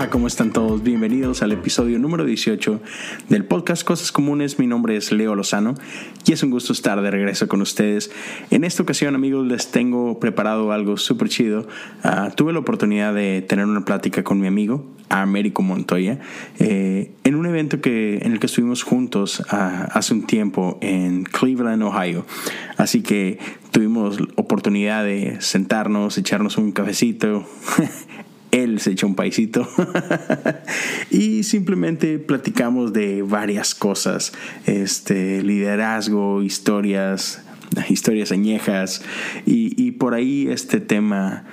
Hola, ¿cómo están todos? Bienvenidos al episodio número 18 del podcast Cosas Comunes. Mi nombre es Leo Lozano y es un gusto estar de regreso con ustedes. En esta ocasión, amigos, les tengo preparado algo súper chido. Uh, tuve la oportunidad de tener una plática con mi amigo, Américo Montoya, eh, en un evento que, en el que estuvimos juntos uh, hace un tiempo en Cleveland, Ohio. Así que tuvimos oportunidad de sentarnos, echarnos un cafecito. él se echó un paisito. Y simplemente platicamos de varias cosas, este liderazgo, historias, historias añejas. Y, y por ahí este tema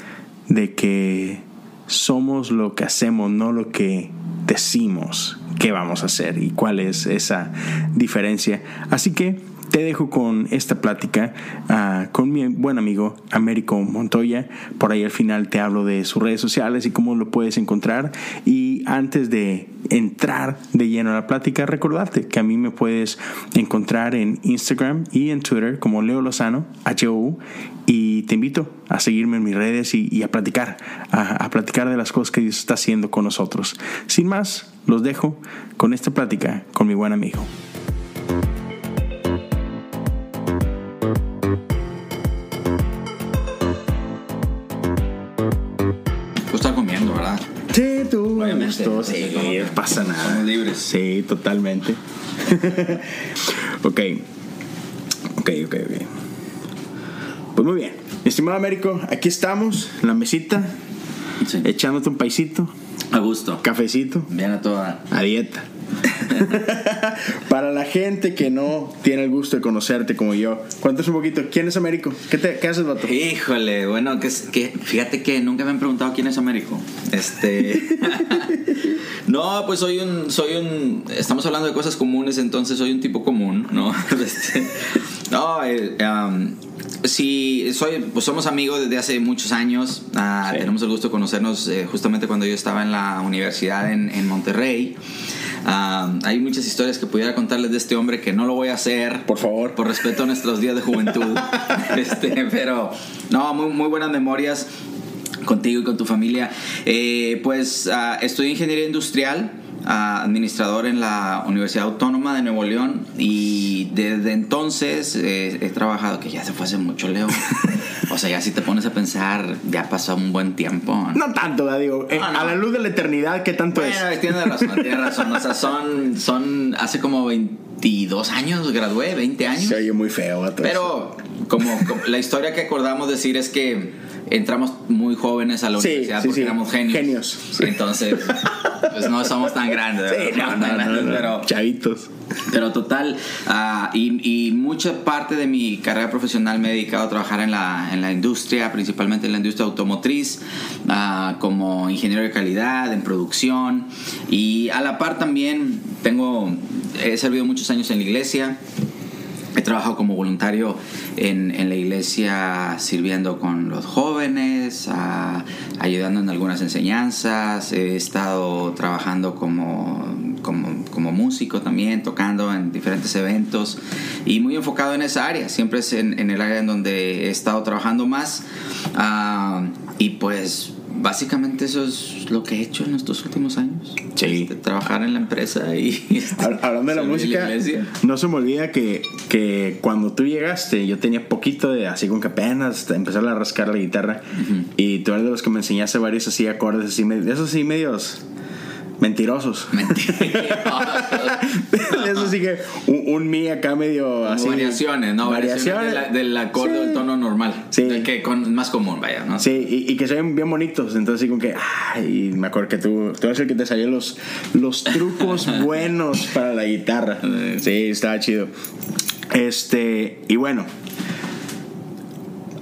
de que somos lo que hacemos, no lo que decimos que vamos a hacer y cuál es esa diferencia. Así que te dejo con esta plática uh, con mi buen amigo Américo Montoya. Por ahí al final te hablo de sus redes sociales y cómo lo puedes encontrar. Y antes de entrar de lleno a la plática, recordarte que a mí me puedes encontrar en Instagram y en Twitter como Leo Lozano, H-O-U, y te invito a seguirme en mis redes y, a platicar, a platicar de las cosas que Dios está haciendo con nosotros. Sin más, los dejo con esta plática con mi buen amigo. Gusto, sí, Sí, no pasa nada. Somos libres. Sí, totalmente. ok. Ok, ok, ok. Pues muy bien. Estimado Américo, aquí estamos, en la mesita, Sí. echándote un paisito, A gusto. cafecito, Bien a toda. a dieta. Para la gente que no tiene el gusto de conocerte como yo, cuéntanos un poquito, ¿quién es Américo? ¿Qué, te, qué haces, vato? Híjole, bueno, que, que fíjate que nunca me han preguntado quién es Américo. Este. no, pues soy un. Soy un. Estamos hablando de cosas comunes, entonces soy un tipo común, ¿no? Este, no, eh, um, sí, soy, pues somos amigos desde hace muchos años. Ah, Sí. Tenemos el gusto de conocernos eh, justamente cuando yo estaba en la universidad en, en Monterrey. Ah, hay muchas historias que pudiera contarles de este hombre que no lo voy a hacer. Por favor. Por respeto a nuestros días de juventud. este, pero, no, muy, muy buenas memorias contigo y con tu familia. Eh, pues ah, estudié ingeniería industrial. Administrador en la Universidad Autónoma de Nuevo León y desde entonces eh, he trabajado, que ya se fue hace mucho, Leo. O sea, ya si te pones a pensar, ya pasó un buen tiempo. No tanto, digo, eh, No, no. a la luz de la eternidad, ¿qué tanto es? Bueno, tienes razón, tienes razón. O sea, son, son hace como 22 años, gradué, 20 años. Se oye muy feo. Pero como, como la historia que acordamos decir es que entramos muy jóvenes a la Sí, universidad sí, porque sí. éramos genios. Genios. Entonces, pues no somos tan grandes. No, no, no, grandes, no. pero Chavitos. pero total, ah, y, y mucha parte de mi carrera profesional me he dedicado a trabajar en la, en la industria, principalmente en la industria automotriz, ah, como ingeniero de calidad, en producción, y a la par también tengo, he servido muchos años en la iglesia. He trabajado como voluntario en, la iglesia sirviendo con los jóvenes, ayudando en algunas enseñanzas. He estado trabajando como, músico también, tocando en diferentes eventos y muy enfocado en esa área. Siempre es en, en el área en donde he estado trabajando más. Ah, y pues básicamente eso es lo que he hecho en estos últimos años. Sí. Este, trabajar en la empresa y... Hab- Hablando de la música, no se me olvida que, que cuando tú llegaste, yo tenía poquito de así con que apenas empezar a rascar la guitarra. Y tú eres de los que me enseñaste varios así acordes, así, esos así medios mentirosos. Mentira. Eso sí que un, un mi acá medio así. variaciones, ¿no? Variaciones, Variaciones. de la- del acorde Sí. del tono normal. Sí. Del que con, más común, vaya, ¿no? Sí, y, y que se ven bien bonitos. Entonces, así como que, ay, me acuerdo que tú, tú eres el que te salió los, los trucos buenos para la guitarra. Sí, estaba chido. Este, y bueno,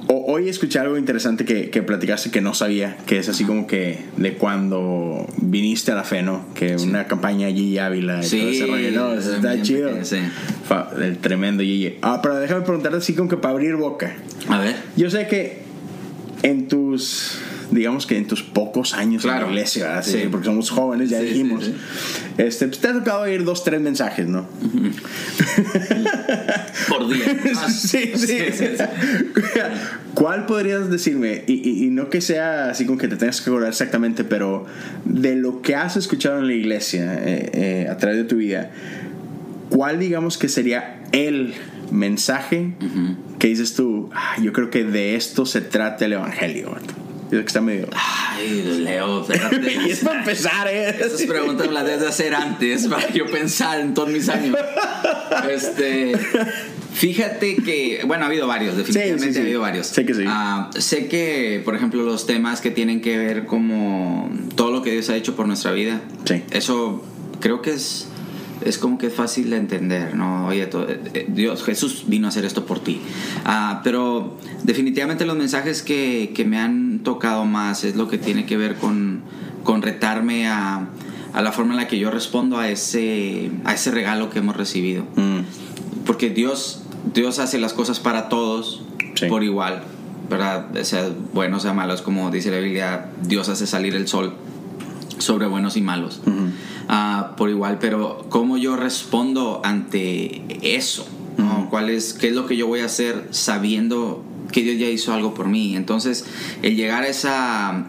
o- hoy escuché algo interesante que, que platicaste que no sabía, que es así como que de cuando viniste a la fe, ¿no? Que una campaña Gigi Ávila y Sí, todo ese rollo, ¿no? es Está chido. pequeño, sí. Fa- el tremendo Gigi. Ah, pero déjame preguntarte así como que para abrir boca. A ver. Yo sé que En tus, digamos que en tus pocos años en Claro. la iglesia, ¿verdad? Sí, Sí. porque somos jóvenes, ya Sí, dijimos. Este, pues, te ha tocado oír dos, tres mensajes, ¿no? Por día. Ah, sí, sí. ¿Cuál podrías decirme? Y, y- y no que sea así como que te tengas que acordar exactamente, pero de lo que has escuchado en la iglesia eh, eh, a través de tu vida, ¿cuál digamos que sería el mensaje que dices tú? "Ah, yo creo que de esto se trata el evangelio. Vato"? Yo que está medio. Ay, Leo, espérate. y es para empezar, ¿eh? Esas preguntas las debes de hacer antes para yo pensar en todos mis años. Este, fíjate que, bueno, ha habido varios, definitivamente Sí, sí, sí. ha habido varios. Sé que sí. Ah, sé que, por ejemplo, los temas que tienen que ver como todo lo que Dios ha hecho por nuestra vida. Sí. Eso creo que es es como que es fácil de entender, ¿no? Oye, to- eh, eh, Dios, Jesús vino a hacer esto por ti. Ah, pero definitivamente los mensajes que, que me han tocado más es lo que tiene que ver con, con retarme a, a la forma en la que yo respondo a ese, a ese regalo que hemos recibido. Mm, Porque Dios, Dios hace las cosas para todos Sí. por igual, ¿verdad? Sea bueno, sea malo, es como dice la Biblia, Dios hace salir el sol sobre buenos y malos ah, por igual, pero cómo yo respondo ante eso, ¿no? ¿Cuál es, ¿Qué es lo que yo voy a hacer sabiendo que Dios ya hizo algo por mí? Entonces, el llegar a esa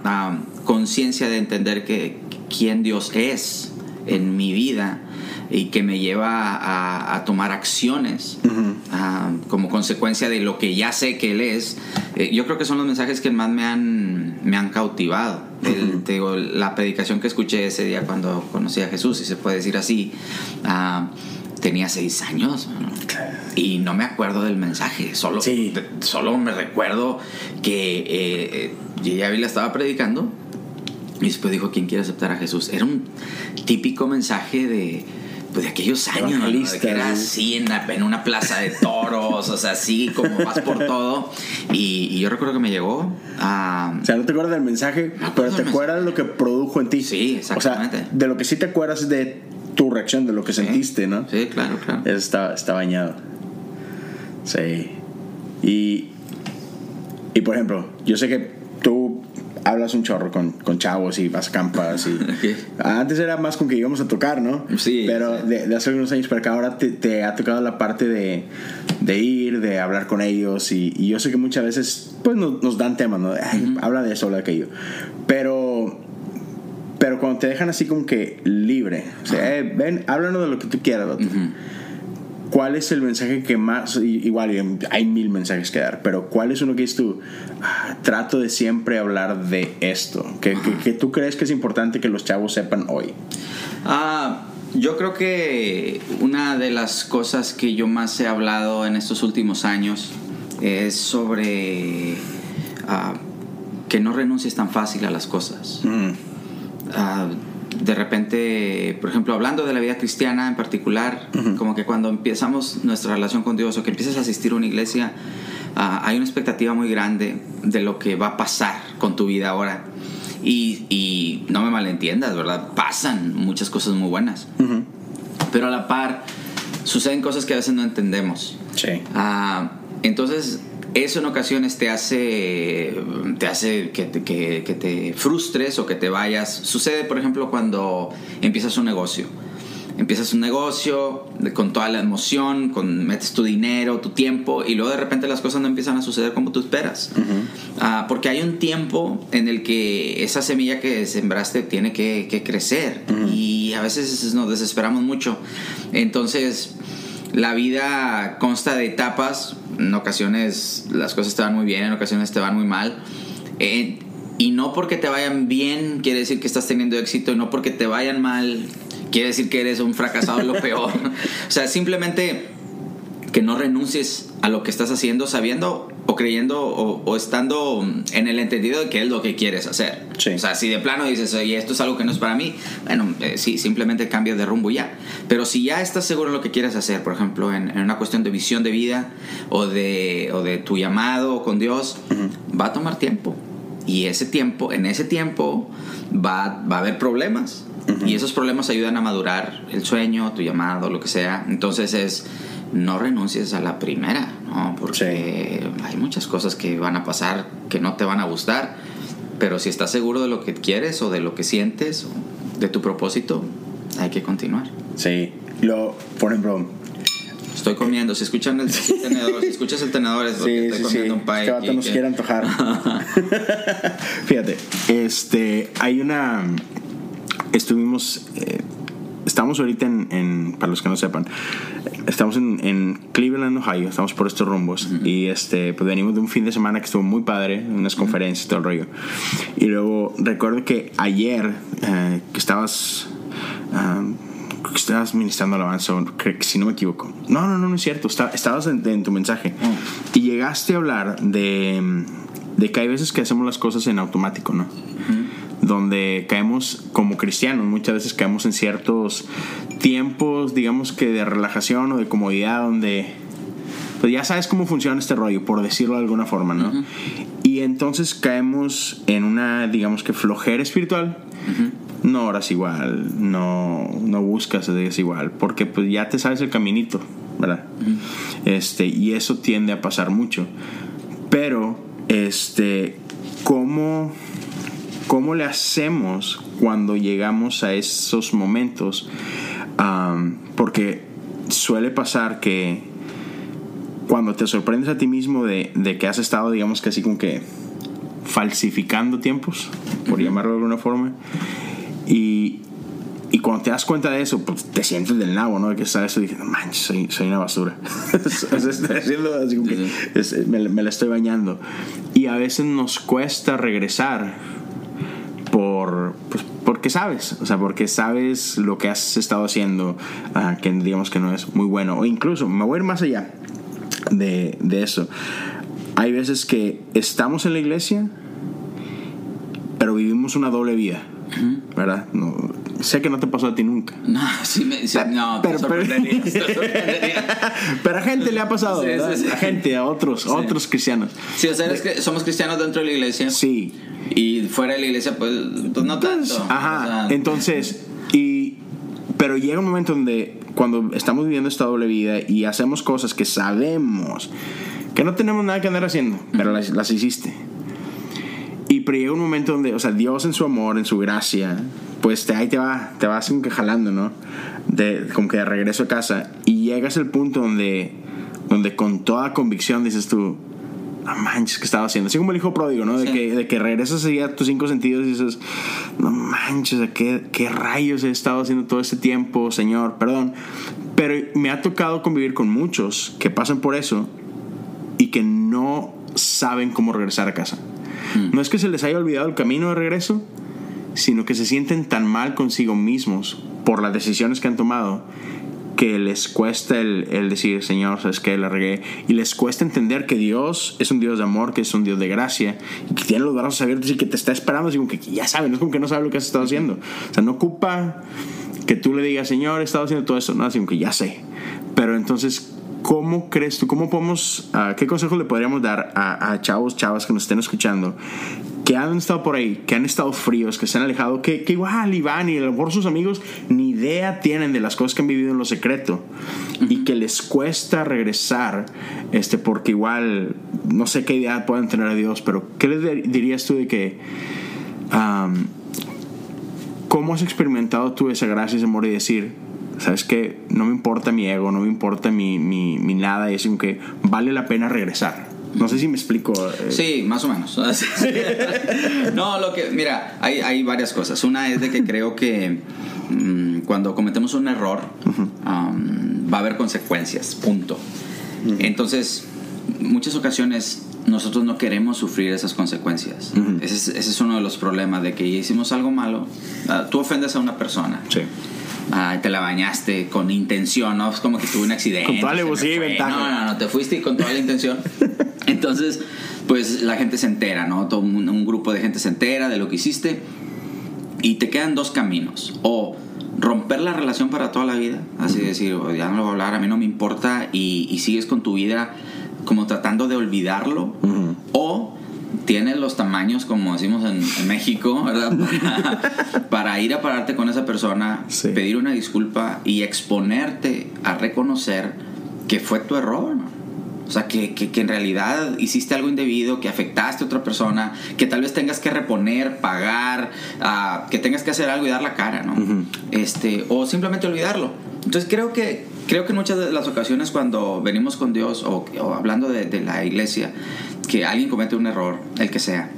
conciencia de entender que quién Dios es en mi vida y que me lleva a, a tomar acciones como consecuencia de lo que ya sé que Él es, eh, yo creo que son los mensajes que más me han, me han cautivado. El- te digo, la predicación que escuché ese día cuando conocí a Jesús, si se puede decir así, ah, tenía seis años y no me acuerdo del mensaje, solo, Sí. solo me recuerdo que eh, la estaba predicando y después dijo, ¿quién quiere aceptar a Jesús? Era un típico mensaje de, pues, de aquellos años, ¿no? De que era sí. así en, la- en una plaza de toros, o sea, así como vas por todo. Y, y yo recuerdo que me llegó a... O sea, no te acuerdas del mensaje, pero te acuerdas de lo que produjo en ti. Sí, exactamente. O sea, de lo que sí te acuerdas de tu reacción, de lo que sentiste, ¿no? Sí, claro, claro. Eso está, está bañado. Sí. Y, y por ejemplo, yo sé que tú hablas un chorro con, con chavos y vas a campas y Ok. antes era más con que íbamos a tocar, ¿no? Sí, Pero sí. De, de hace algunos años para acá ahora te, te ha tocado la parte de, de ir, de hablar con ellos y, y yo sé que muchas veces pues nos, nos dan temas, ¿no? Ay, Habla de eso, habla de aquello. Pero pero cuando te dejan así como que libre, o sea, eh, ven, háblanos de lo que tú quieras, vato. ¿Cuál es el mensaje que más, igual hay mil mensajes que dar, pero cuál es uno que dices tú, "Ah, trato de siempre hablar de esto, que, que, que tú crees que es importante que los chavos sepan hoy? Ah, yo creo que una de las cosas que yo más he hablado en estos últimos años es sobre ah, que no renuncies tan fácil a las cosas. Ah, de repente, por ejemplo, hablando de la vida cristiana en particular, como que cuando empezamos nuestra relación con Dios o que empiezas a asistir a una iglesia, ah, hay una expectativa muy grande de lo que va a pasar con tu vida ahora. Y, y no me malentiendas, ¿verdad? Pasan muchas cosas muy buenas. Pero a la par, suceden cosas que a veces no entendemos. Sí. Ah, entonces, eso en ocasiones te hace, te hace que te, que- que te frustres o que te vayas. Sucede, por ejemplo, cuando empiezas un negocio. Empiezas un negocio con toda la emoción, con, metes tu dinero, tu tiempo, y luego de repente las cosas no empiezan a suceder como tú esperas. Ah, porque hay un tiempo en el que esa semilla que sembraste tiene que, que crecer. Y a veces nos desesperamos mucho. Entonces, la vida consta de etapas. En ocasiones las cosas te van muy bien, en ocasiones te van muy mal. Eh, y no porque te vayan bien quiere decir que estás teniendo éxito, y no porque te vayan mal quiere decir que eres un fracasado, lo peor. o sea, simplemente que no renuncies a lo que estás haciendo sabiendo o creyendo o, o estando en el entendido de que es lo que quieres hacer. Sí. O sea, si de plano dices, oye, esto es algo que no es para mí, bueno, eh, sí, simplemente cambias de rumbo ya. Pero si ya estás seguro en lo que quieres hacer, por ejemplo, en, en una cuestión de visión de vida o de, o de tu llamado con Dios, va a tomar tiempo. Y ese tiempo, en ese tiempo, va, va a haber problemas. Y esos problemas ayudan a madurar el sueño, tu llamado, lo que sea. Entonces es no renuncies a la primera, ¿no? Porque hay muchas cosas que van a pasar que no te van a gustar, pero si estás seguro de lo que quieres o de lo que sientes, o de tu propósito, hay que continuar. Sí, lo, por ejemplo, Estoy comiendo. Si escuchan el, tenedor, si escuchas el tenedor es porque estoy comiendo un pie. Este vato nos quiere antojar. Fíjate, este, hay una. Estuvimos. Eh, estamos ahorita en, en, Para los que no sepan, estamos en, en Cleveland, Ohio. Estamos por estos rumbos. Y este, pues venimos de un fin de semana que estuvo muy padre, unas conferencias y todo el rollo. Y luego recuerdo que ayer eh, que estabas. Uh, que estabas ministrando alabanza, si no me equivoco. No, no, no, no es cierto. estabas en, en, tu mensaje. Y llegaste a hablar de, de, que hay veces que hacemos las cosas en automático, ¿no? Donde caemos como cristianos, muchas veces caemos en ciertos tiempos, digamos que de relajación o de comodidad, donde pues ya sabes cómo funciona este rollo, por decirlo de alguna forma, ¿no? Y entonces caemos en una, digamos que flojera espiritual no oras igual, no, no buscas es igual, porque pues ya te sabes el caminito, ¿verdad? Este, y eso tiende a pasar mucho. Pero, este, ¿cómo, cómo le hacemos cuando llegamos a esos momentos? porque suele pasar que cuando te sorprendes a ti mismo de, de que has estado, digamos que así como que falsificando tiempos, por llamarlo de alguna forma, y, y cuando te das cuenta de eso, pues te sientes del nabo, ¿no? De que sabes eso, no manches, soy, soy una basura. me, me, la estoy bañando. Y a veces nos cuesta regresar por, pues, porque sabes, o sea, porque sabes lo que has estado haciendo, uh, que digamos que no es muy bueno. O incluso, me voy a ir más allá de, de eso. Hay veces que estamos en la iglesia, pero vivimos una doble vida ¿verdad? No, sé que no te pasó a ti nunca. No, sí me, no, pero, pero, pero, a gente le ha pasado, A gente, a otros, a otros cristianos. Sí, o sea, es que somos cristianos dentro de la iglesia. Sí. Y fuera de la iglesia, pues, pues no tanto. Ajá. Entonces, y, pero llega un momento donde cuando estamos viviendo esta doble vida y hacemos cosas que sabemos que no tenemos nada que andar haciendo, pero las, las hiciste y pero llega un momento donde, o sea, Dios en su amor, en su gracia, pues te, ahí te va, te vas como que jalando, ¿no? De, como que de regreso a casa. Y llegas al punto donde, donde con toda convicción dices tú, no manches, ¿qué estaba haciendo? Así como el hijo pródigo, ¿no? De, que, de que regresas a tus cinco sentidos y dices, no manches, ¿qué, ¿qué rayos he estado haciendo todo este tiempo, Señor? Perdón. Pero me ha tocado convivir con muchos que pasan por eso y que no saben cómo regresar a casa. Mm. No es que se les haya olvidado el camino de regreso, sino que se sienten tan mal consigo mismos por las decisiones que han tomado que les cuesta el, decir, Señor, sabes que la regué, y les cuesta entender que Dios es un Dios de amor, que es un Dios de gracia, y que tiene los brazos abiertos y que te está esperando, así como que ya sabe, no es como que no sabe lo que has estado haciendo. O sea, no ocupa que tú le digas, Señor, he estado haciendo todo esto, no, así como que ya sé. Pero entonces, ¿cómo crees tú, cómo podemos, uh, qué consejos le podríamos dar a, a, chavos, chavas que nos estén escuchando, que han estado por ahí, que han estado fríos, que se han alejado, que, que igual Iván y a lo mejor sus amigos ni idea tienen de las cosas que han vivido en lo secreto. Y que les cuesta regresar, este, porque igual no sé qué idea pueden tener a Dios, pero ¿qué les dirías tú de que... Um, ¿Cómo has experimentado tú esa gracia, ese amor y decir, sabes que no me importa mi ego, no me importa mi, mi, mi nada, es que vale la pena regresar. No sé si me explico. Eh. Sí, más o menos. no, lo que, mira, hay, hay, varias cosas. Una es de que creo que mm, cuando cometemos un error um, va a haber consecuencias, punto. Entonces, muchas ocasiones nosotros no queremos sufrir esas consecuencias. ese, es, ese, es, uno de los problemas de que hicimos algo malo. Uh, tú ofendes a una persona. Sí te la bañaste con intención, ¿no? Es como que tuve un accidente. Con toda la ventaja. No, no, no, te fuiste con toda la intención. Entonces, pues la gente se entera, ¿no? Todo un, grupo de gente se entera de lo que hiciste y te quedan dos caminos. O romper la relación para toda la vida, así decir, ya no lo voy a hablar, a mí no me importa y, sigues con tu vida como tratando de olvidarlo. O tienes los tamaños, como decimos en, México, ¿verdad? Para, ir a pararte con esa persona, pedir una disculpa y exponerte a reconocer que fue tu error. O sea, que, que, en realidad hiciste algo indebido, que afectaste a otra persona, que tal vez tengas que reponer, pagar, uh, que tengas que hacer algo y dar la cara, ¿no? este, o simplemente olvidarlo. Entonces creo que, creo que en muchas de las ocasiones cuando venimos con Dios o, o hablando de, de, la iglesia, que alguien comete un error, el que sea,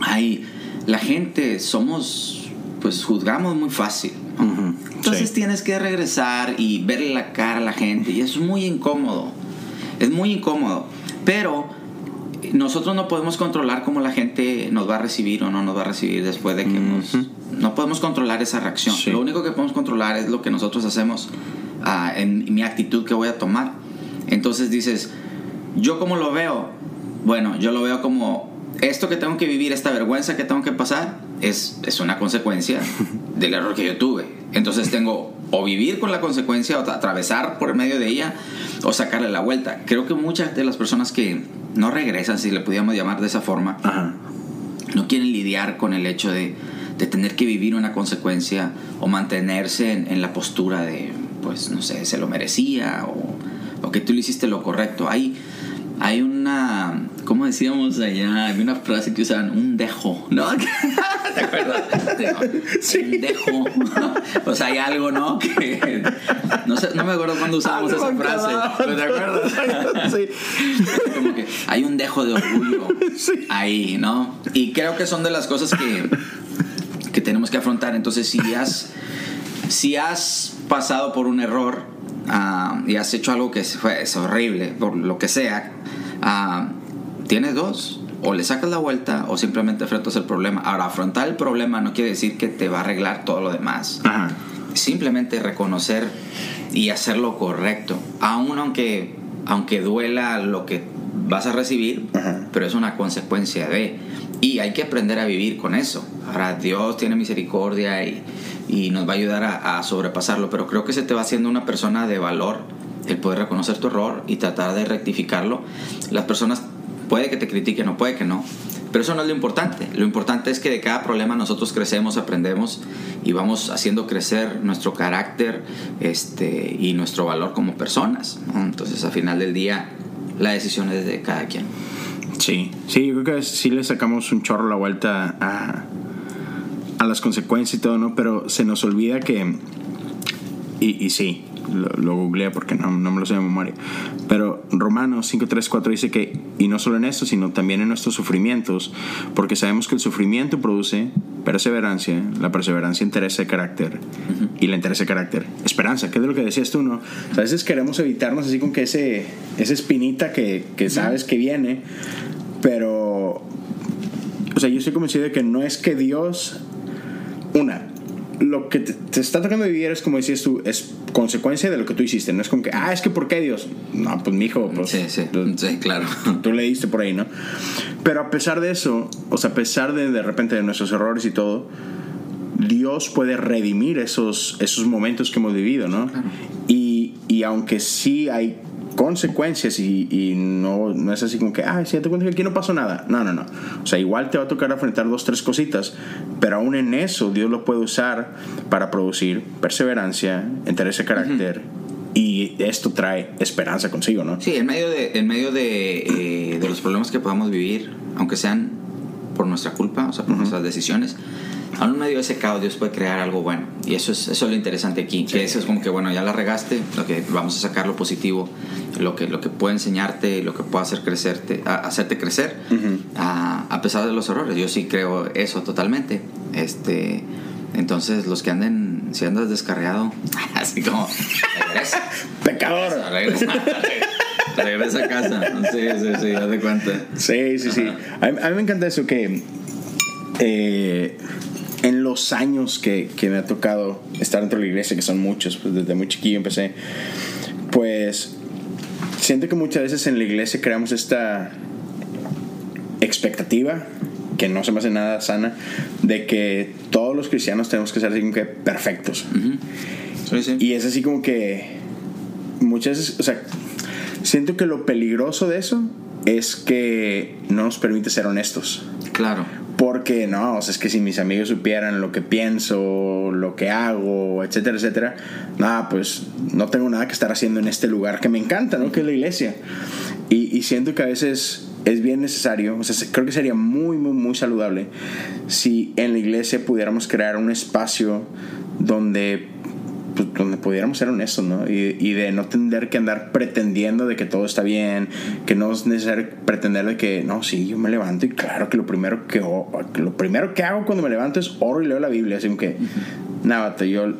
hay, la gente somos, pues juzgamos muy fácil. Entonces tienes que regresar y verle la cara a la gente y es muy incómodo. Es muy incómodo, pero nosotros no podemos controlar cómo la gente nos va a recibir o no nos va a recibir después de que nos... No podemos controlar esa reacción. Lo único que podemos controlar es lo que nosotros hacemos uh, en mi actitud que voy a tomar. Entonces dices, yo como lo veo, bueno, yo lo veo como esto que tengo que vivir, esta vergüenza que tengo que pasar, es, es una consecuencia del error que yo tuve. Entonces tengo o vivir con la consecuencia o atravesar por medio de ella o sacarle la vuelta. Creo que muchas de las personas que no regresan, si le pudiéramos llamar de esa forma, no quieren lidiar con el hecho de, de, tener que vivir una consecuencia o mantenerse en, la postura de, pues, no sé, se lo merecía o, o que tú le hiciste lo correcto. Hay, hay una, ¿cómo decíamos allá? Hay una frase que usaban, un dejo, ¿no? ¿Te acuerdas? Sí. Un dejo. o sea, hay algo, ¿no? Que, no, sé, no me acuerdo cuándo usamos esa frase. ¿Te acuerdas? Sí. Como que hay un dejo de orgullo ahí, ¿no? Y creo que son de las cosas que, que tenemos que afrontar. Entonces, si has, si has pasado por un error, uh, y has hecho algo que fue, es horrible, por lo que sea, uh, tienes dos. O le sacas la vuelta o simplemente afrontas el problema. Ahora, afrontar el problema no quiere decir que te va a arreglar todo lo demás. Simplemente reconocer y hacer lo correcto. Aún aunque, aunque duela lo que vas a recibir, pero es una consecuencia de. Y hay que aprender a vivir con eso. Ahora, Dios tiene misericordia y y nos va a ayudar a, sobrepasarlo. Pero creo que se te va haciendo una persona de valor el poder reconocer tu error y tratar de rectificarlo. Las personas puede que te critiquen o puede que no, pero eso no es lo importante. Lo importante es que de cada problema nosotros crecemos, aprendemos y vamos haciendo crecer nuestro carácter este, y nuestro valor como personas. Entonces, al final del día, la decisión es de cada quien. Sí, sí, yo creo que sí le sacamos un chorro la vuelta a, a las consecuencias y todo, ¿no? Pero se nos olvida que, y, y sí, lo, lo googleé porque no, no, me lo sé de memoria, pero Romanos 5.3.4 dice que, y no solo en esto, sino también en nuestros sufrimientos, porque sabemos que el sufrimiento produce perseverancia, la perseverancia interesa de carácter, y la interesa de carácter, esperanza, que es de lo que decías tú, ¿no? a veces queremos evitarnos así con que ese, esa espinita que, que sabes que viene, pero, o sea, yo estoy convencido de que no es que Dios una, lo que te, está tocando vivir es como decías tú, es consecuencia de lo que tú hiciste. No es como que, ah, es que ¿por qué Dios? No, pues mi hijo, pues. Sí, sí, sí, claro. Tú le diste por ahí, ¿no? Pero a pesar de eso, o sea, a pesar de de repente de nuestros errores y todo, Dios puede redimir esos, esos momentos que hemos vivido, ¿no? Y, y aunque sí hay consecuencias y, no, no, es así como que, ah, si te cuenta que aquí no pasó nada. No, no, no. O sea, igual te va a tocar enfrentar dos, tres cositas, pero aún en eso Dios lo puede usar para producir perseverancia, interés de carácter. Y esto trae esperanza consigo, ¿no? Sí, en medio de, en medio de, eh, de los problemas que podamos vivir, aunque sean por nuestra culpa, o sea, por nuestras decisiones, aún medio de ese caos Dios puede crear algo bueno. Y eso es, eso es lo interesante aquí, que eso es como que, bueno, ya la regaste, lo que vamos a sacar lo positivo, lo que, lo que puede enseñarte, lo que puede hacer crecerte, hacerte crecer, a, a, pesar de los errores. Yo sí creo eso totalmente. Este, entonces, los que anden, si andas descarriado, así como, regresa. Pecador. Regresa, regresa, a casa. Sí, sí, sí, haz de cuenta. Sí, sí, sí. A mí, a mí, me encanta eso que... Eh, en los años que, que, me ha tocado estar dentro de la iglesia, que son muchos, pues desde muy chiquillo empecé, pues siento que muchas veces en la iglesia creamos esta expectativa que no se me hace nada sana de que todos los cristianos tenemos que ser así como que perfectos. Y es así como que muchas veces, o sea, siento que lo peligroso de eso es que no nos permite ser honestos. Claro Porque no, o sea, es que si mis amigos supieran lo que pienso, lo que hago, etcétera, etcétera, nada, pues no tengo nada que estar haciendo en este lugar que me encanta, ¿no? Que es la iglesia. Y, y siento que a veces es bien necesario, o sea, creo que sería muy, muy, muy saludable si en la iglesia pudiéramos crear un espacio donde donde pudiéramos ser honestos, ¿no? Y, y, de no tener que andar pretendiendo de que todo está bien, que no es necesario pretender de que, no, sí, yo me levanto y claro que lo primero que, lo primero que hago cuando me levanto es oro y leo la Biblia, así que, nada, yo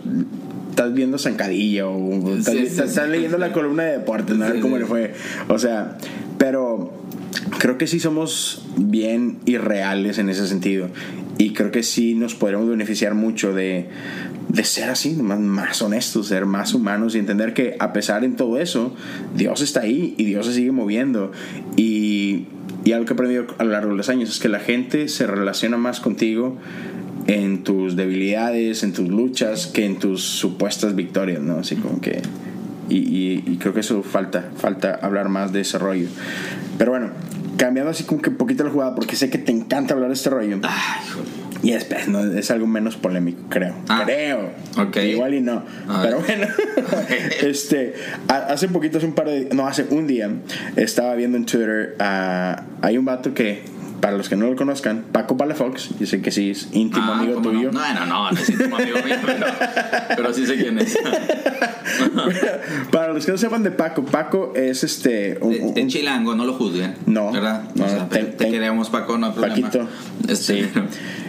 estás viendo Zancadilla o estás, sí, sí, estás leyendo la columna de deportes, ¿no? A ver cómo le fue. O sea, pero creo que sí somos bien irreales en ese sentido. Y creo que sí nos podríamos beneficiar mucho de, de ser así, más, más, honestos, ser más humanos y entender que a pesar de todo eso, Dios está ahí y Dios se sigue moviendo. Y, y algo que he aprendido a lo largo de los años es que la gente se relaciona más contigo en tus debilidades, en tus luchas, que en tus supuestas victorias, ¿no? Así como que... Y, y, y creo que eso falta, falta hablar más de ese rollo. Pero bueno, cambiando así como que poquito la jugada, porque sé que te encanta hablar de este rollo. Ay, joder. Y es, no, es algo menos polémico, creo. Ah, creo. okay. Igual y no. A Pero ver. bueno, este, hace poquito, hace un par de. No, hace un día, estaba viendo en Twitter. Uh, hay un vato que, para los que no lo conozcan, Paco Palafox, yo sé que sí es íntimo Ah, amigo ¿cómo tuyo. No? no, no, es íntimo amigo mío, pero, pero sí sé quién es. para los que no sepan de Paco, Paco es este. un- un- En Chilango, no lo juzguen. No, ¿Verdad? no, o sea, te- te, te te- queremos, Paco, no hay problema. Paquito. Este, Sí.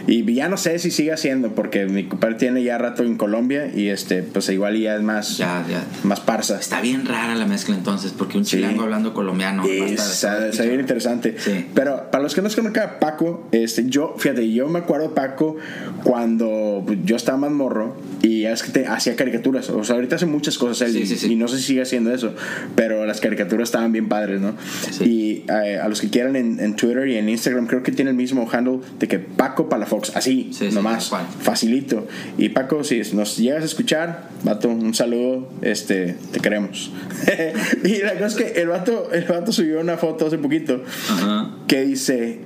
Y ya no sé si sigue haciendo, porque mi compadre tiene ya rato en Colombia y este, pues igual ya es más, Ya, ya. más parsa. Está bien rara la mezcla entonces, porque un Sí. chilango hablando colombiano. está, bien interesante. Sí. Pero para los que no conozcan a Paco, este, yo, fíjate, yo me acuerdo de Paco cuando yo estaba más morro y es que te hacía caricaturas. O sea, ahorita hace muchas cosas él y, no sé si sigue haciendo eso, pero las caricaturas estaban bien padres, ¿no? Y eh, a los que quieran en, en Twitter y en Instagram, creo que tiene el mismo handle de que Paco Palafox, así, Sí, sí, nomás, facilito. Y Paco, si nos llegas a escuchar, vato, un saludo, este, te queremos. y la cosa es que el vato, el vato subió una foto hace poquito Ajá. que dice,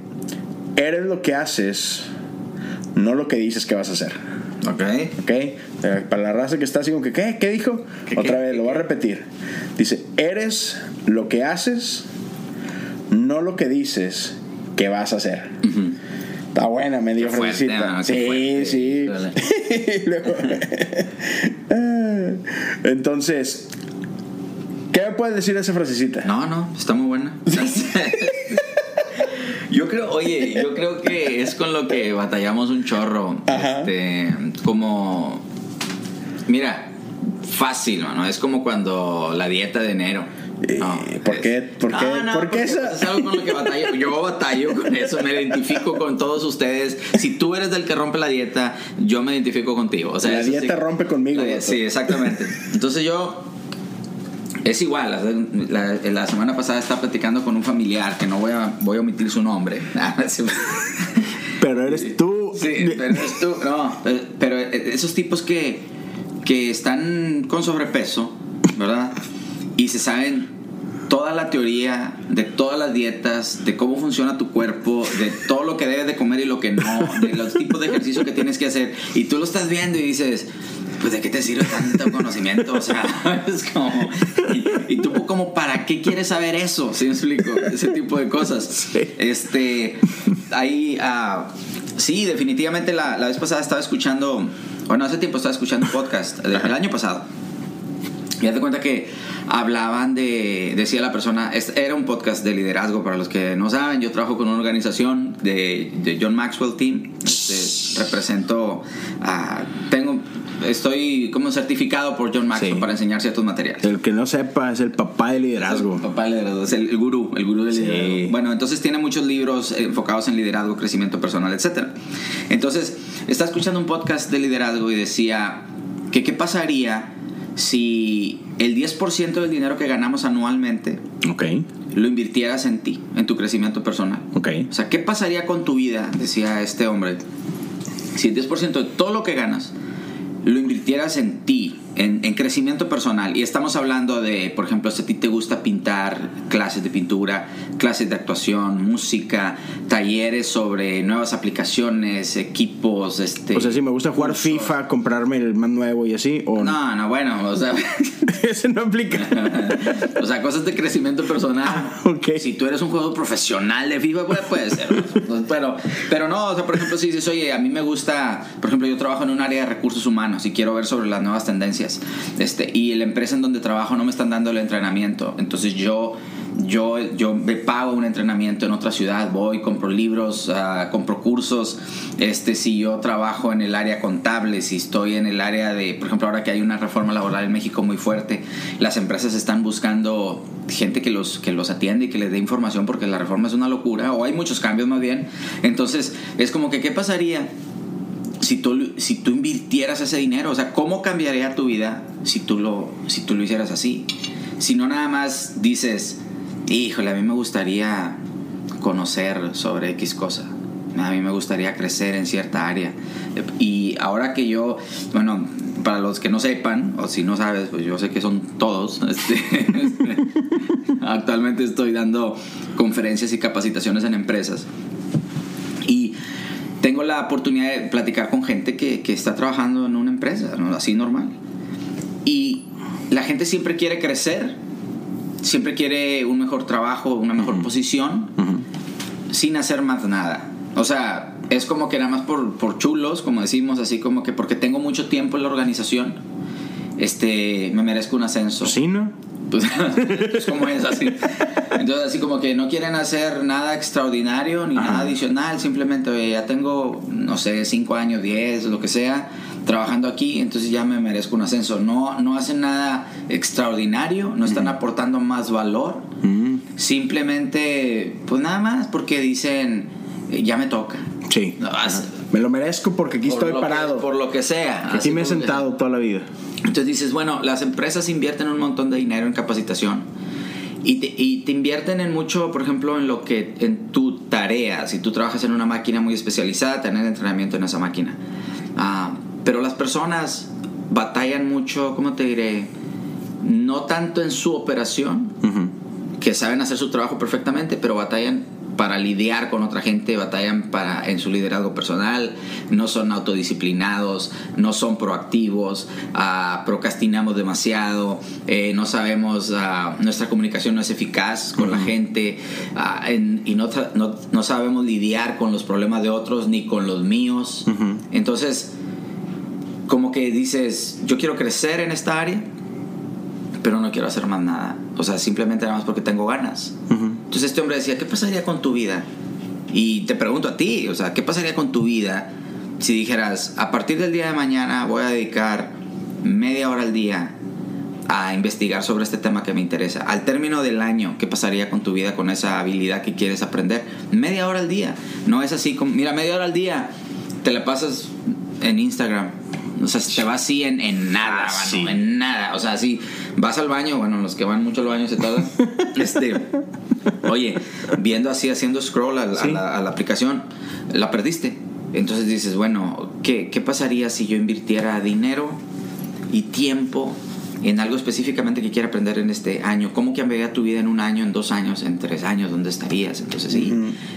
eres lo que haces, no lo que dices que vas a hacer. Ok. ¿Ok? Eh, Para la raza que está así como que, ¿qué? ¿Qué dijo? ¿Qué, Otra qué, vez, qué, lo voy a repetir. Dice, eres lo que haces, no lo que dices que vas a hacer. Está buena, me dio. ¿no? Qué Sí, fuerte. sí. Luego- Entonces, ¿qué me puedes decir de esa frasecita? No, no, está muy buena. Yo creo, oye, yo creo que es con lo que batallamos un chorro. Ajá. Este, como, mira, fácil, mano. Es como cuando la dieta de enero. Eh, ¿por qué? ¿Por qué? No, no, ¿Por qué esa? pues, es algo con lo que batallo. Yo batallo con eso, me identifico con todos ustedes. Si tú eres del que rompe la dieta, yo me identifico contigo. O sea, La eso dieta sí- rompe conmigo, La- vato. sí, exactamente. Entonces yo es igual, la, la- la semana pasada estaba platicando con un familiar que no voy a, voy a omitir su nombre. Sí, Pero eres tú. pero eres tú. No, pero- pero esos tipos que, que están con sobrepeso, ¿verdad? Y se saben toda la teoría de todas las dietas, de cómo funciona tu cuerpo, de todo lo que debes de comer y lo que no, de los tipos de ejercicio que tienes que hacer. Y tú lo estás viendo y dices, pues de qué te sirve tanto conocimiento, o sea, es como... Y, y tú como, ¿para qué quieres saber eso? ¿Sí me explico? Ese tipo de cosas. Sí. Este, ahí, ah, sí, definitivamente la, la vez pasada estaba escuchando, bueno, hace tiempo estaba escuchando un podcast, el, el año pasado. Y haz de cuenta que hablaban de, decía la persona, era un podcast de liderazgo, para los que no saben, yo trabajo con una organización de, de John Maxwell Team, Este, represento, a tengo, estoy como certificado por John Maxwell Sí. para enseñar ciertos materiales. El que no sepa es el papá de liderazgo. El papá del liderazgo, es el, el gurú, el gurú del Sí. liderazgo. Bueno, entonces tiene muchos libros enfocados en liderazgo, crecimiento personal, etc. Entonces, está escuchando un podcast de liderazgo y decía que qué pasaría si el 10% del dinero que ganamos anualmente lo invirtieras en ti, en tu crecimiento personal. ok. O sea, ¿qué pasaría con tu vida? Decía este hombre. Si el 10% de todo lo que ganas lo invirtieras en ti, en, en, crecimiento personal. Y estamos hablando de, por ejemplo, si a ti te gusta pintar, clases de pintura, clases de actuación, música, talleres sobre nuevas aplicaciones, equipos. Este, o sea, si me gusta jugar FIFA, comprarme el más nuevo y así. ¿o no, no, bueno, o sea. Eso no aplica. o sea, cosas de crecimiento personal. Ah, okay. Si tú eres un jugador profesional de FIFA, pues puede ser. pero, pero no, o sea, por ejemplo, si dices, oye, a mí me gusta, por ejemplo, yo trabajo en un área de recursos humanos y quiero ver sobre las nuevas tendencias. Este, y la empresa en donde trabajo no me están dando el entrenamiento. Entonces yo yo, yo me pago un entrenamiento en otra ciudad, voy, compro libros, uh, compro cursos. Este, si yo trabajo en el área contable, si estoy en el área de, por ejemplo, ahora que hay una reforma laboral en México muy fuerte, las empresas están buscando gente que los, que los atiende y que les dé información porque la reforma es una locura, o hay muchos cambios más bien. Entonces, es como que, ¿qué pasaría? Si tú, si tú invirtieras ese dinero, o sea, ¿cómo cambiaría tu vida si tú lo, si tú lo hicieras así? Si no nada más dices, híjole, a mí me gustaría conocer sobre X cosa. A mí me gustaría crecer en cierta área. Y ahora que yo, bueno, para los que no sepan, o si no sabes, pues yo sé que son todos. Este, actualmente estoy dando conferencias y capacitaciones en empresas. Tengo la oportunidad de platicar con gente que, que está trabajando en una empresa, así normal. Y la gente siempre quiere crecer siempre quiere un mejor trabajo, una mejor posición, sin hacer más nada. O sea, es como que nada más por, por chulos, como decimos, así como que porque tengo mucho tiempo en la organización, este, me merezco un ascenso. Sí, ¿no? Pues, como es así. Entonces, así como que no quieren hacer nada extraordinario ni nada adicional, simplemente ya tengo, no sé, 5 años, 10, lo que sea, trabajando aquí, entonces ya me merezco un ascenso. No, no hacen nada extraordinario, no están aportando más valor, simplemente, pues nada más porque dicen, eh, ya me toca. Sí. me lo merezco porque aquí estoy parado. por lo que sea. Aquí me he sentado toda la vida. Entonces dices, bueno, las empresas invierten un montón de dinero en capacitación y te, y te, invierten en mucho, por ejemplo, en lo que, en tu tarea. Si tú trabajas en una máquina muy especializada, tener entrenamiento en esa máquina. Ah, pero las personas batallan mucho, ¿cómo te diré? No tanto en su operación, que saben hacer su trabajo perfectamente, pero batallan para lidiar con otra gente, batallan para, en su liderazgo personal, no son autodisciplinados, no son proactivos, uh, procrastinamos demasiado, eh, no sabemos, uh, nuestra comunicación no es eficaz con la gente uh, en, y no, no, no, sabemos lidiar con los problemas de otros ni con los míos. Entonces, como que dices, yo quiero crecer en esta área, pero no quiero hacer más nada. O sea, simplemente nada más porque tengo ganas. Entonces este hombre decía, ¿qué pasaría con tu vida? Y te pregunto a ti, o sea, ¿qué pasaría con tu vida si dijeras, a partir del día de mañana voy a dedicar media hora al día a investigar sobre este tema que me interesa? Al término del año, ¿qué pasaría con tu vida, con esa habilidad que quieres aprender? Media hora al día. No es así como, mira, media hora al día, te la pasas en Instagram. O sea, te vas así en, en nada, ah, en nada. O sea, si vas al baño, bueno, los que van mucho al baño se tardan. este, oye, viendo así, haciendo scroll a, la, a, la, aplicación, la perdiste. Entonces dices, bueno, ¿qué, ¿qué pasaría si yo invirtiera dinero y tiempo en algo específicamente que quiera aprender en este año. ¿Cómo cambiaría tu vida en un año, en dos años, en tres años? ¿Dónde estarías? Entonces, sí,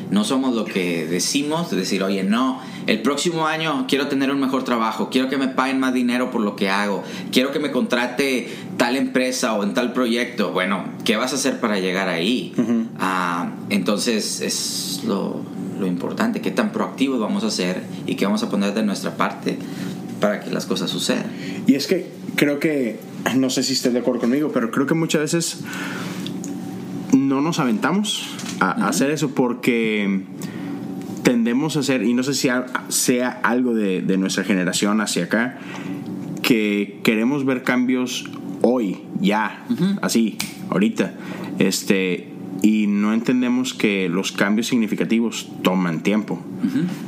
no somos lo que decimos, de decir, oye, no, el próximo año quiero tener un mejor trabajo, quiero que me paguen más dinero por lo que hago, quiero que me contrate tal empresa o en tal proyecto. Bueno, ¿qué vas a hacer para llegar ahí? Ah, entonces, es lo, lo importante, qué tan proactivos vamos a ser y qué vamos a poner de nuestra parte para que las cosas sucedan. Y es que creo que, no sé si estés de acuerdo conmigo, pero creo que muchas veces no nos aventamos a, hacer eso porque tendemos a hacer, y no sé si sea algo de, nuestra generación hacia acá, que queremos ver cambios hoy, ya, así, ahorita. Este, y no entendemos que los cambios significativos toman tiempo.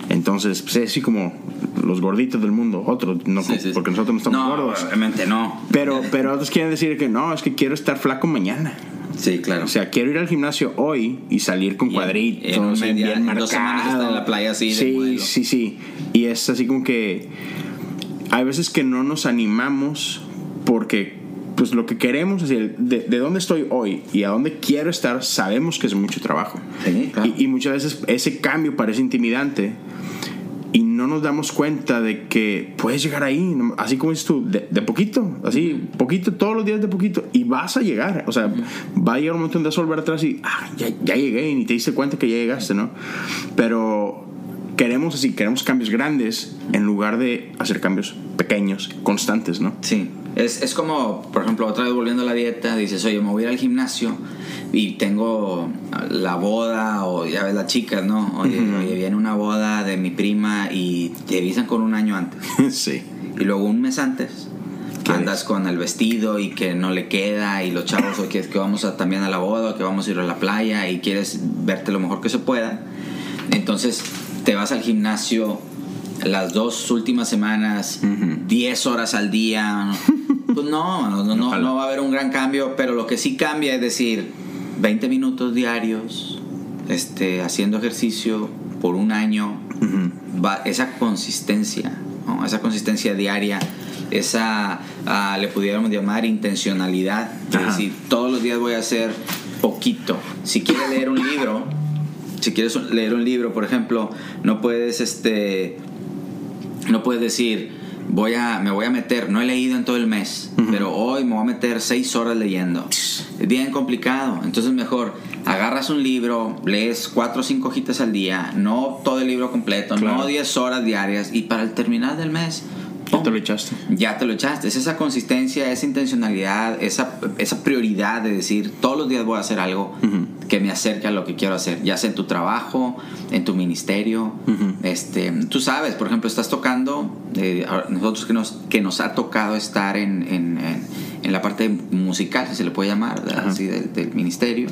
Entonces, pues, es así como los gorditos del mundo, otros, no, porque nosotros no estamos no, gordos. Obviamente no. Pero, pero otros quieren decir que no, es que quiero estar flaco mañana. Sí, claro. O sea, quiero ir al gimnasio hoy y salir con cuadritos, en, bien marcado. Dos semanas estar en la playa así. Sí, sí, sí. Y es así como que hay veces que no nos animamos porque pues lo que queremos, es decir, de, de, dónde estoy hoy y a dónde quiero estar, sabemos que es mucho trabajo. Sí, claro. y, y, muchas veces ese cambio parece intimidante y no nos damos cuenta de que puedes llegar ahí, así como dices tú, de, de poquito, así, poquito, todos los días de poquito, y vas a llegar. O sea, va a llegar un momento donde vas a volver atrás y, ah, ya, ya llegué, y ni te diste cuenta que ya llegaste, ¿no? Pero queremos así, queremos cambios grandes en lugar de hacer cambios pequeños, constantes, ¿no? Sí. Es, es como, por ejemplo, otra vez volviendo a la dieta, dices, oye, me voy a ir al gimnasio y tengo la boda, o ya ves las chicas, ¿no? Oye, uh -huh. oye, viene una boda de mi prima y te avisan con un año antes. sí. Y luego un mes antes andas con el vestido y que no le queda y los chavos o que, que vamos a, también a la boda o que vamos a ir a la playa y quieres verte lo mejor que se pueda. Entonces te vas al gimnasio las dos últimas semanas, 10 uh -huh. horas al día. Pues no, no, no, no, no va a haber un gran cambio, pero lo que sí cambia es decir, 20 minutos diarios, este, haciendo ejercicio por un año, uh -huh. va, esa consistencia, ¿no? esa consistencia diaria, esa, uh, le pudiéramos llamar intencionalidad, es decir, todos los días voy a hacer poquito. Si quieres leer un libro, si quieres leer un libro, por ejemplo, no puedes, este, no puedes decir, voy a, me voy a meter, no he leído en todo el mes, uh -huh. pero hoy me voy a meter seis horas leyendo. Es bien complicado, entonces mejor agarras un libro, lees cuatro o cinco hojitas al día, no todo el libro completo, claro. no diez horas diarias, y para el terminar del mes, ya te lo echaste. Ya te lo echaste. Es esa consistencia, esa intencionalidad, esa, esa prioridad de decir, todos los días voy a hacer algo uh -huh. que me acerque a lo que quiero hacer, ya sea en tu trabajo, en tu ministerio. Uh -huh. este, tú sabes, por ejemplo, estás tocando, eh, nosotros que nos, que nos ha tocado estar en, en, en, en la parte musical, si se le puede llamar, uh -huh. así, del, del ministerio,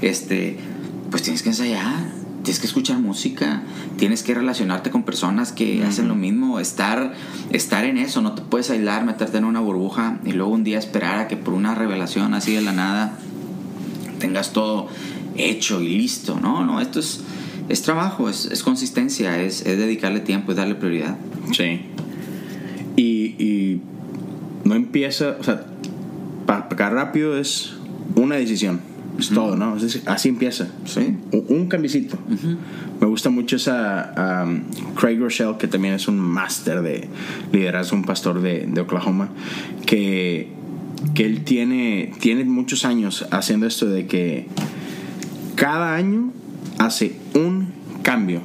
este, pues tienes que ensayar tienes que escuchar música, tienes que relacionarte con personas que uh -huh. hacen lo mismo, estar, estar en eso, no te puedes aislar, meterte en una burbuja y luego un día esperar a que por una revelación así de la nada tengas todo hecho y listo. No, no, esto es, es trabajo, es, es consistencia, es, es, dedicarle tiempo y darle prioridad. Sí. Y, y no empieza, o sea, para pecar rápido es una decisión es uh -huh. todo, ¿no? Así empieza. Sí. Un, un cambicito. Uh -huh. Me gusta mucho esa um, Craig Rochelle, que también es un máster de liderazgo, un pastor de, de, Oklahoma, que, que él tiene, tiene muchos años haciendo esto de que cada año hace un cambio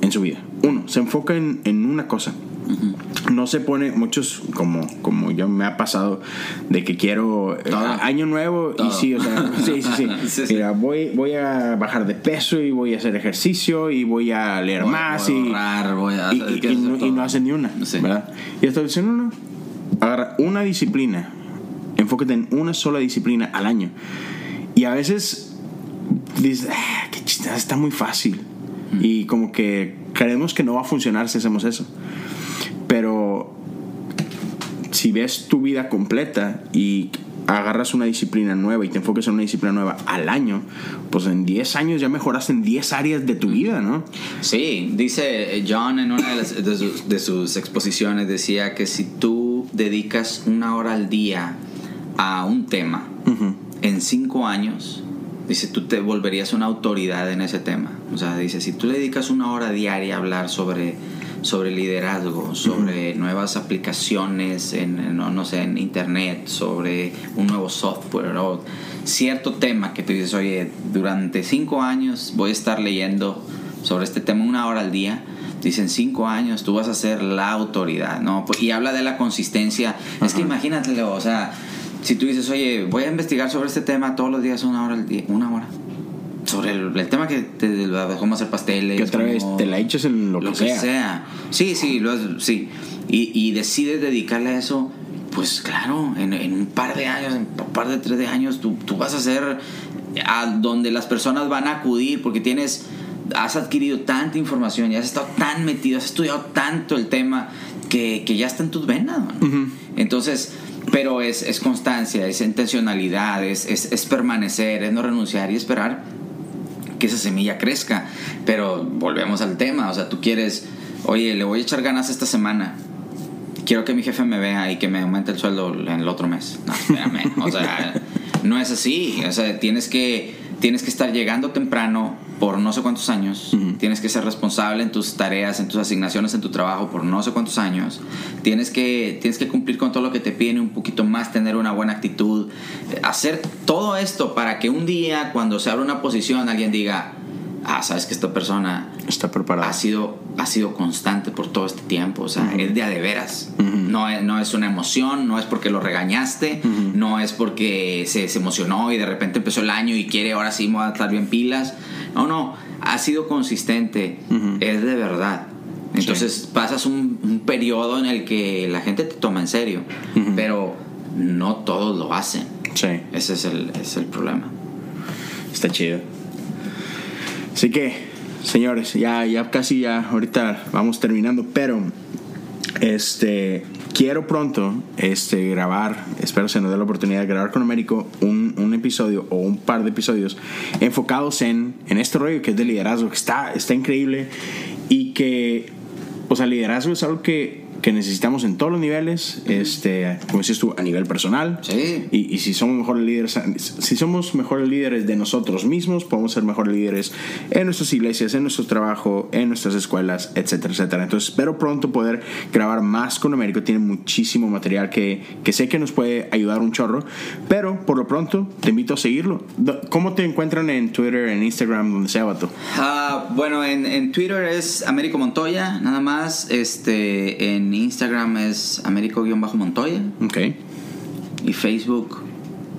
en su vida. Uno, se enfoca en, en una cosa. -huh. No se pone muchos, como, como yo me ha pasado, de que quiero eh, año nuevo Todo. y sí, o sea, sí, sí, sí. sí, sí. Mira, voy, voy a bajar de peso y voy a hacer ejercicio y voy a leer voy, más voy y, ahorrar, voy a y, y, y, no, y, no, hacen ni una, sí. ¿verdad? Y no, agarra una disciplina, enfócate en una sola disciplina al año. Y a veces dices, ah, qué chiste, está muy fácil. Mm. Y como que creemos que no va a funcionar si hacemos eso. Pero si ves tu vida completa y agarras una disciplina nueva y te enfocas en una disciplina nueva al año, pues en 10 años ya mejoraste en 10 áreas de tu vida, ¿no? Sí, dice John en una de, las, de, sus, de sus, exposiciones, decía que si tú dedicas una hora al día a un tema, uh -huh. en 5 años, dice, tú te volverías una autoridad en ese tema. O sea, dice, si tú le dedicas una hora diaria a hablar sobre sobre liderazgo, sobre uh -huh. nuevas aplicaciones en, no, no, sé, en internet, sobre un nuevo software o cierto tema que tú dices, oye, durante cinco años voy a estar leyendo sobre este tema una hora al día. Dicen cinco años, tú vas a ser la autoridad, ¿no? Y habla de la consistencia. Uh -huh. Es que imagínatelo, o sea, si tú dices, oye, voy a investigar sobre este tema todos los días una hora al día, una hora sobre el, el, tema que te de cómo hacer pasteles. Que otra vez te la echas en lo, lo que, que sea. sea. Sí, sí, lo, sí. Y, y, decides dedicarle a eso, pues claro, en, en, un par de años, en un par de tres de años, tú, tú vas a ser a donde las personas van a acudir porque tienes, has adquirido tanta información y has estado tan metido, has estudiado tanto el tema que, que ya está en tus venas. Uh -huh. Entonces, pero es, es constancia, es intencionalidad, es, es, es permanecer, es no renunciar y esperar que esa semilla crezca. Pero volvemos al tema, o sea, tú quieres, oye, le voy a echar ganas esta semana. quiero que mi jefe me vea y que me aumente el sueldo en el otro mes. No, espérame. o sea, no es así. O sea, tienes que, tienes que estar llegando temprano por no sé cuántos años. Tienes que ser responsable en tus tareas, en tus asignaciones, en tu trabajo por no sé cuántos años. Tienes que, tienes que cumplir con todo lo que te piden un poquito más, tener una buena actitud. Hacer todo esto para que un día, cuando se abra una posición, alguien diga, ah, sabes que esta persona está preparada. Ha sido, ha sido constante por todo este tiempo. O sea, es de a de veras. No, es, no es una emoción, no es porque lo regañaste, no es porque se, se, emocionó y de repente empezó el año y quiere ahora sí a estar bien pilas. No, no, ha sido consistente, es de verdad. Entonces pasas un, un, periodo en el que la gente te toma en serio, pero no todos lo hacen. Sí. Ese es el, es el problema. Está chido. Así que, señores, ya, ya casi ya ahorita vamos terminando, pero este quiero pronto este, grabar, espero se nos dé la oportunidad de grabar con Américo un, un, episodio o un par de episodios enfocados en, en este rollo que es de liderazgo, que está, está increíble y que, o sea, liderazgo es algo que que necesitamos en todos los niveles, este, como decías tú, a nivel personal. Sí. Y, y, si somos mejores líderes, si somos mejores líderes de nosotros mismos, podemos ser mejores líderes en nuestras iglesias, en nuestro trabajo, en nuestras escuelas, etcétera, etcétera. Entonces espero pronto poder grabar más con Américo. Tiene muchísimo material que, que sé que nos puede ayudar un chorro, pero por lo pronto te invito a seguirlo. ¿Cómo te encuentran en Twitter, en Instagram, donde sea, Bato? Uh, bueno, en, en Twitter es Américo Montoya, nada más. Este, en Instagram es Américo-Montoya. Ok. Y Facebook.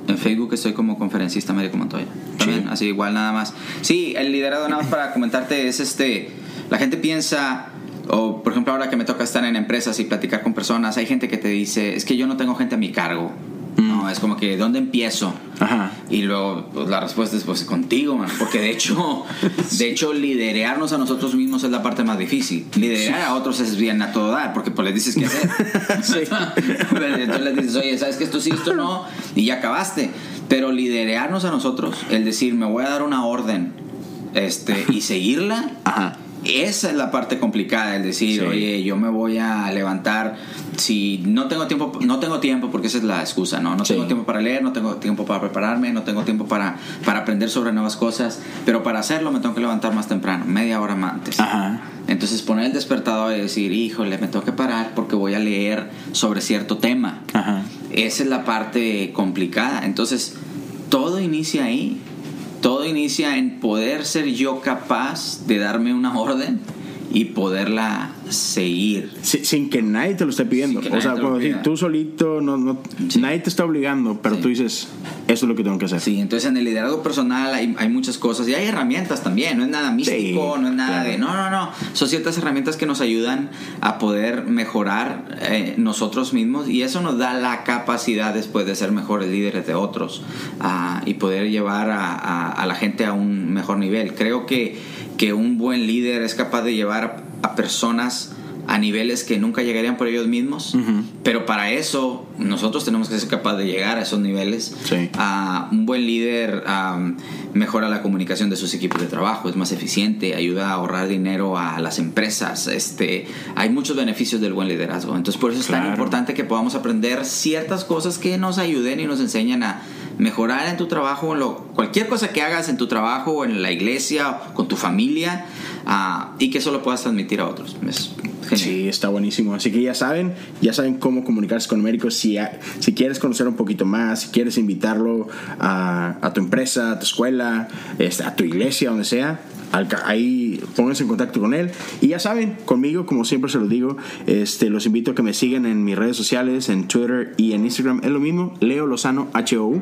En Facebook estoy como conferencista Américo Montoya. También, sí. así igual nada más. Sí, el liderado nada más para comentarte es este. La gente piensa. O por ejemplo ahora que me toca estar en empresas y platicar con personas, hay gente que te dice, es que yo no tengo gente a mi cargo. No, es como que, ¿dónde empiezo? Ajá. Y luego pues, la respuesta es pues contigo, man. porque de hecho, de hecho, liderarnos a nosotros mismos es la parte más difícil. Liderar a otros es bien a todo dar, porque pues les dices qué hacer. sí. Entonces les dices, oye, ¿sabes que esto sí, esto no? Y ya acabaste. Pero liderarnos a nosotros, el decir, me voy a dar una orden este, y seguirla. Ajá. Esa es la parte complicada, el decir, sí. oye, yo me voy a levantar si no tengo tiempo, no tengo tiempo porque esa es la excusa, ¿no? No sí. tengo tiempo para leer, no tengo tiempo para prepararme, no tengo tiempo para, para aprender sobre nuevas cosas, pero para hacerlo me tengo que levantar más temprano, media hora más antes. Ajá. Entonces poner el despertador y decir, híjole, me tengo que parar porque voy a leer sobre cierto tema. Ajá. Esa es la parte complicada. Entonces, todo inicia ahí todo inicia en poder ser yo capaz de darme una orden y poderla seguir. Sí, sin que nadie te lo esté pidiendo. O sea, cuando decir, tú solito, no, no, sí. nadie te está obligando, pero sí. tú dices, eso es lo que tengo que hacer. Sí, entonces en el liderazgo personal hay, hay muchas cosas y hay herramientas también, no es nada místico, no es nada claro. de... No, no, no, son ciertas herramientas que nos ayudan a poder mejorar eh, nosotros mismos y eso nos da la capacidad después de ser mejores líderes de otros uh, y poder llevar a, a, a la gente a un mejor nivel. Creo que que un buen líder es capaz de llevar a personas a niveles que nunca llegarían por ellos mismos, uh -huh. pero para eso nosotros tenemos que ser capaces de llegar a esos niveles. Sí. Uh, un buen líder um, mejora la comunicación de sus equipos de trabajo, es más eficiente, ayuda a ahorrar dinero a las empresas. Este, hay muchos beneficios del buen liderazgo. Entonces por eso es claro. tan importante que podamos aprender ciertas cosas que nos ayuden y nos enseñan a mejorar en tu trabajo, lo, cualquier cosa que hagas en tu trabajo, en la iglesia, con tu familia, uh, y que eso lo puedas transmitir a otros. Es Sí, está buenísimo. Así que ya saben, ya saben cómo comunicarse con Américo. Si, si quieres conocer un poquito más, si quieres invitarlo a, a tu empresa, a tu escuela, este, a tu iglesia, donde sea, ahí pónganse en contacto con él. Y ya saben conmigo como siempre se los digo este los invito a que me sigan en mis redes sociales en Twitter y en Instagram. Es lo mismo Leo Lozano HOU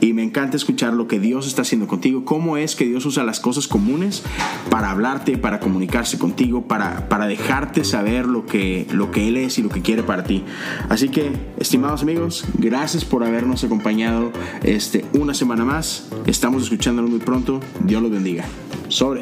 y me encanta escuchar lo que Dios está haciendo contigo. Cómo es que Dios usa las cosas comunes para hablarte para comunicarse contigo para, para dejarte saber lo que lo que él es y lo que quiere para ti así que estimados amigos gracias por habernos acompañado este una semana más. Estamos escuchándolo muy pronto. Dios los bendiga